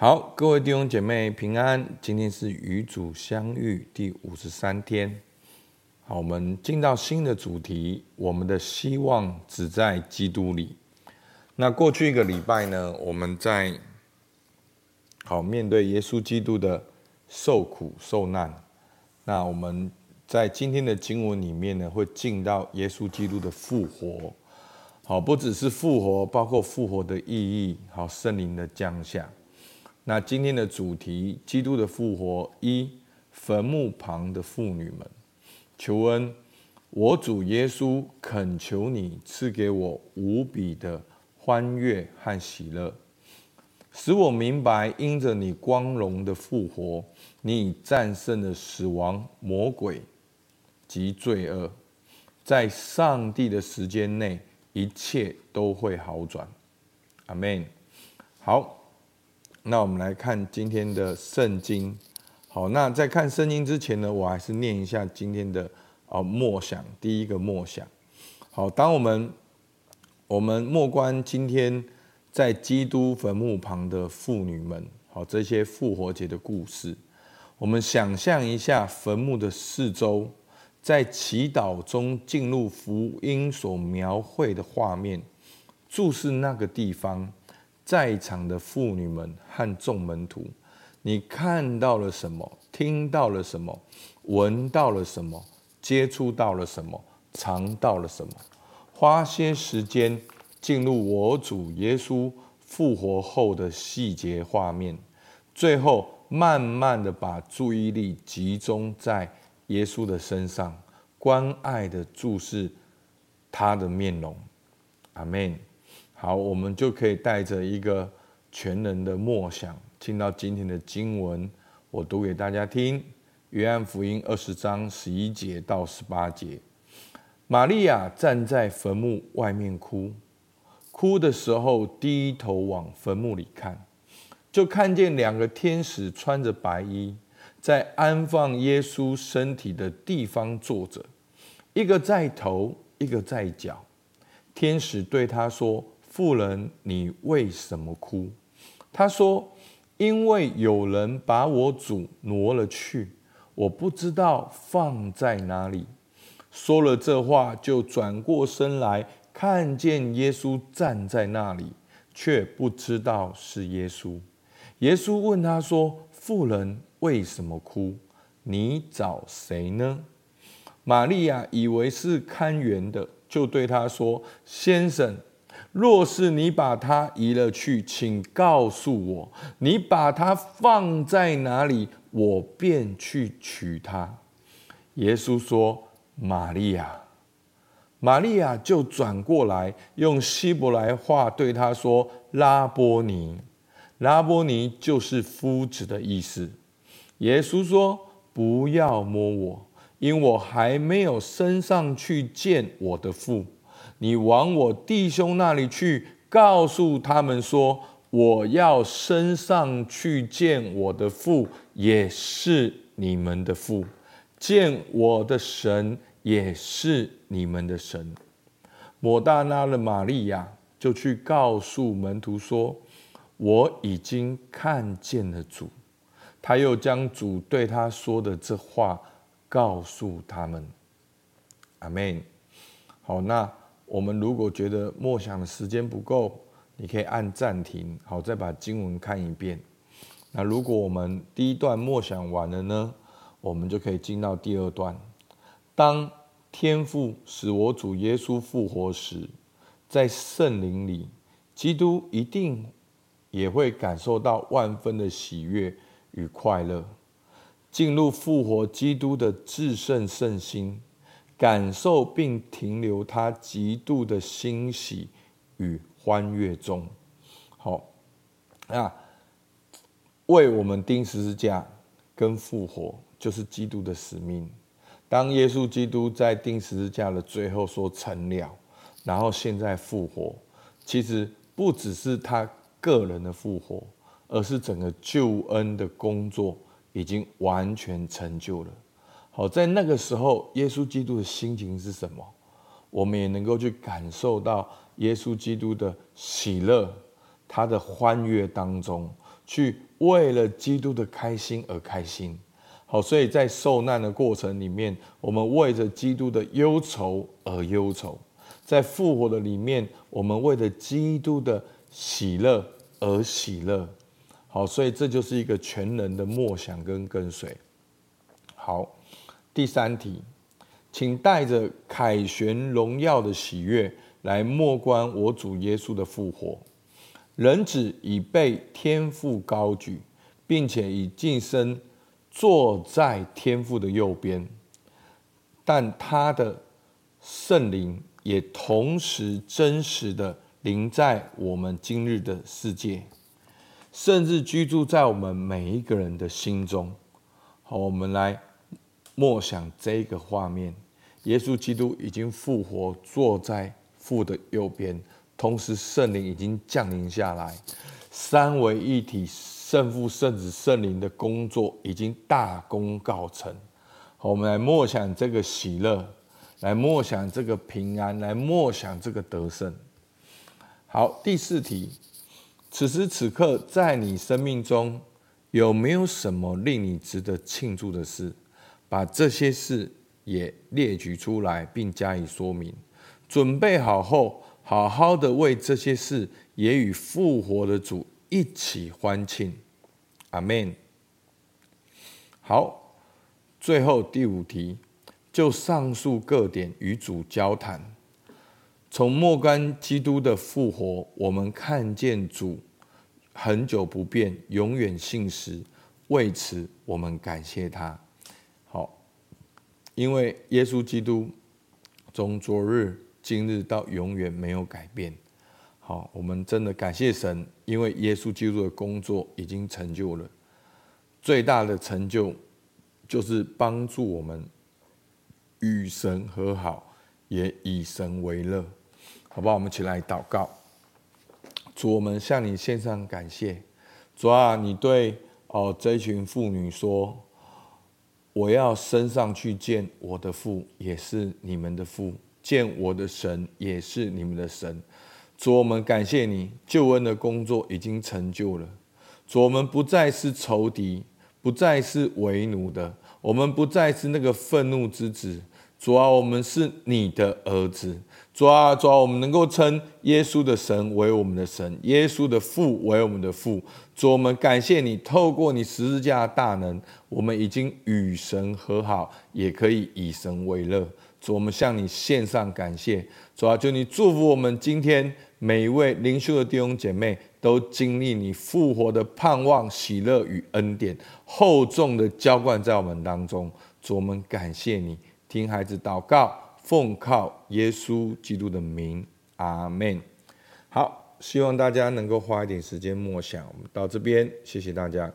好，各位弟兄姐妹平安。今天是与主相遇第五十三天。好，我们进到新的主题，我们的希望只在基督里。那过去一个礼拜呢，我们在好面对耶稣基督的受苦受难。那我们在今天的经文里面呢，会进到耶稣基督的复活。好，不只是复活，包括复活的意义，好，圣灵的降下。那今天的主题，基督的复活一，坟墓旁的妇女们，求恩，我主耶稣恳求你赐给我无比的欢悦和喜乐，使我明白因着你光荣的复活，你已战胜了死亡、魔鬼及罪恶，在上帝的时间内，一切都会好转。阿门。好。那我们来看今天的圣经。好，那在看圣经之前呢，我还是念一下今天的啊默想。第一个默想。好，当我们我们默观今天在基督坟墓旁的妇女们，好，这些复活节的故事，我们想象一下坟墓的四周，在祈祷中进入福音所描绘的画面，注视那个地方。在场的妇女们和众门徒，你看到了什么？听到了什么？闻到了什么？接触到了什么？尝到了什么？花些时间进入我主耶稣复活后的细节画面，最后慢慢的把注意力集中在耶稣的身上，关爱的注视他的面容。阿门。好，我们就可以带着一个全人的默想，进到今天的经文。我读给大家听：约翰福音二十章十一节到十八节。玛利亚站在坟墓外面哭，哭的时候低头往坟墓里看，就看见两个天使穿着白衣，在安放耶稣身体的地方坐着，一个在头，一个在脚。天使对他说。妇人，你为什么哭？他说：“因为有人把我主挪了去，我不知道放在哪里。”说了这话，就转过身来，看见耶稣站在那里，却不知道是耶稣。耶稣问他说：“妇人，为什么哭？你找谁呢？”玛利亚以为是看园的，就对他说：“先生。”若是你把它移了去，请告诉我，你把它放在哪里，我便去取它。耶稣说：“玛利亚。”玛利亚就转过来，用希伯来话对他说：“拉波尼。”拉波尼就是夫子的意思。耶稣说：“不要摸我，因我还没有升上去见我的父。”你往我弟兄那里去，告诉他们说：我要升上去见我的父，也是你们的父；见我的神，也是你们的神。抹大拉的玛利亚就去告诉门徒说：我已经看见了主。他又将主对他说的这话告诉他们。阿门。好，那。我们如果觉得默想的时间不够，你可以按暂停，好，再把经文看一遍。那如果我们第一段默想完了呢，我们就可以进到第二段。当天父使我主耶稣复活时，在圣灵里，基督一定也会感受到万分的喜悦与快乐，进入复活基督的至圣圣心。感受并停留他极度的欣喜与欢悦中。好，那为我们钉十字架跟复活，就是基督的使命。当耶稣基督在钉十字架的最后说成了，然后现在复活，其实不只是他个人的复活，而是整个救恩的工作已经完全成就了。好，在那个时候，耶稣基督的心情是什么？我们也能够去感受到耶稣基督的喜乐，他的欢悦当中，去为了基督的开心而开心。好，所以在受难的过程里面，我们为着基督的忧愁而忧愁；在复活的里面，我们为了基督的喜乐而喜乐。好，所以这就是一个全人的默想跟跟随。好，第三题，请带着凯旋荣耀的喜悦来默观我主耶稣的复活。人子已被天父高举，并且已晋升坐在天父的右边，但他的圣灵也同时真实的临在我们今日的世界，甚至居住在我们每一个人的心中。好，我们来默想这个画面：耶稣基督已经复活，坐在父的右边。同时，圣灵已经降临下来，三位一体、圣父、圣子、圣灵的工作已经大功告成。好，我们来默想这个喜乐，来默想这个平安，来默想这个得胜。好，第四题：此时此刻，在你生命中有没有什么令你值得庆祝的事？把这些事也列举出来，并加以说明。准备好后。好好的为这些事，也与复活的主一起欢庆，阿门。好，最后第五题，就上述各点与主交谈。从莫干基督的复活，我们看见主很久不变，永远信实。为此，我们感谢他。因为耶稣基督从昨日。今日到永远没有改变。好，我们真的感谢神，因为耶稣基督的工作已经成就了。最大的成就就是帮助我们与神和好，也以神为乐。好不好？我们一起来祷告。主，我们向你献上感谢。主啊，你对哦这群妇女说：“我要升上去见我的父，也是你们的父。”见我的神也是你们的神，主，我们感谢你，救恩的工作已经成就了。主，我们不再是仇敌，不再是为奴的，我们不再是那个愤怒之子。主啊，我们是你的儿子。主啊，主啊，我们能够称耶稣的神为我们的神，耶稣的父为我们的父。主，我们感谢你，透过你十字架的大能，我们已经与神和好，也可以以神为乐。主，我们向你献上感谢。主啊，求你祝福我们今天每一位灵修的弟兄姐妹，都经历你复活的盼望、喜乐与恩典，厚重的浇灌在我们当中。主，我们感谢你，听孩子祷告，奉靠耶稣基督的名，阿门。好，希望大家能够花一点时间默想。我们到这边，谢谢大家。